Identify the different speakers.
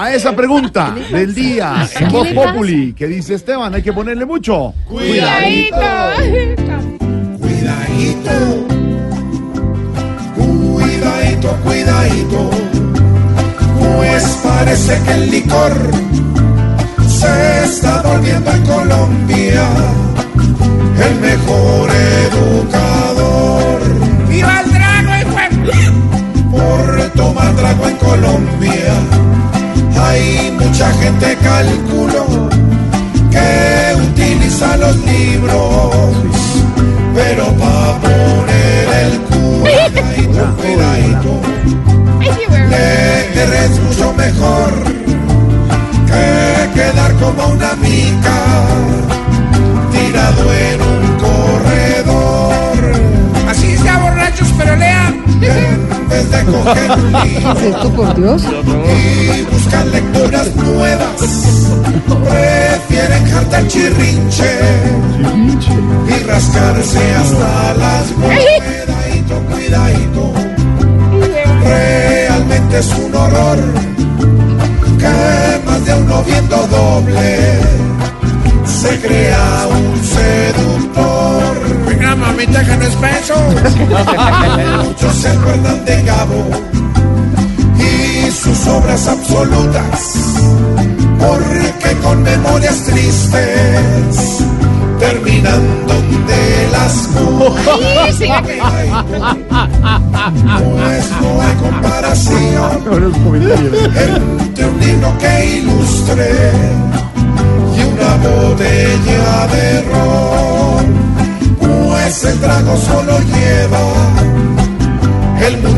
Speaker 1: A esa pregunta del día en
Speaker 2: ¿Qué
Speaker 1: Voz? Populi, que dice Esteban, hay que ponerle mucho.
Speaker 2: Cuidadito.
Speaker 3: Cuidadito, cuidadito, cuidadito, pues parece que el licor se está volviendo mucha gente, calculo, que utiliza los libros pero pa' poner el cuidadito, cuidadito, leer es mucho mejor que quedar como una mica tirado en un corredor. Así sea borrachos, pero lean. En vez de coger un libro
Speaker 2: ¿Es esto por Dios?
Speaker 3: Jartar chirrinche y rascarse hasta las Cuidadito, cuidadito. Realmente es un horror que más de uno viendo doble se crea un seductor. Venga, mamita, que no es peso. Muchos se acuerdan de Gabo y sus obras absolutas, porque con memorias tristes terminan donde las Pues no hay comparación entre un libro que ilustre y una botella de ron, pues el trago solo lleva el mundo.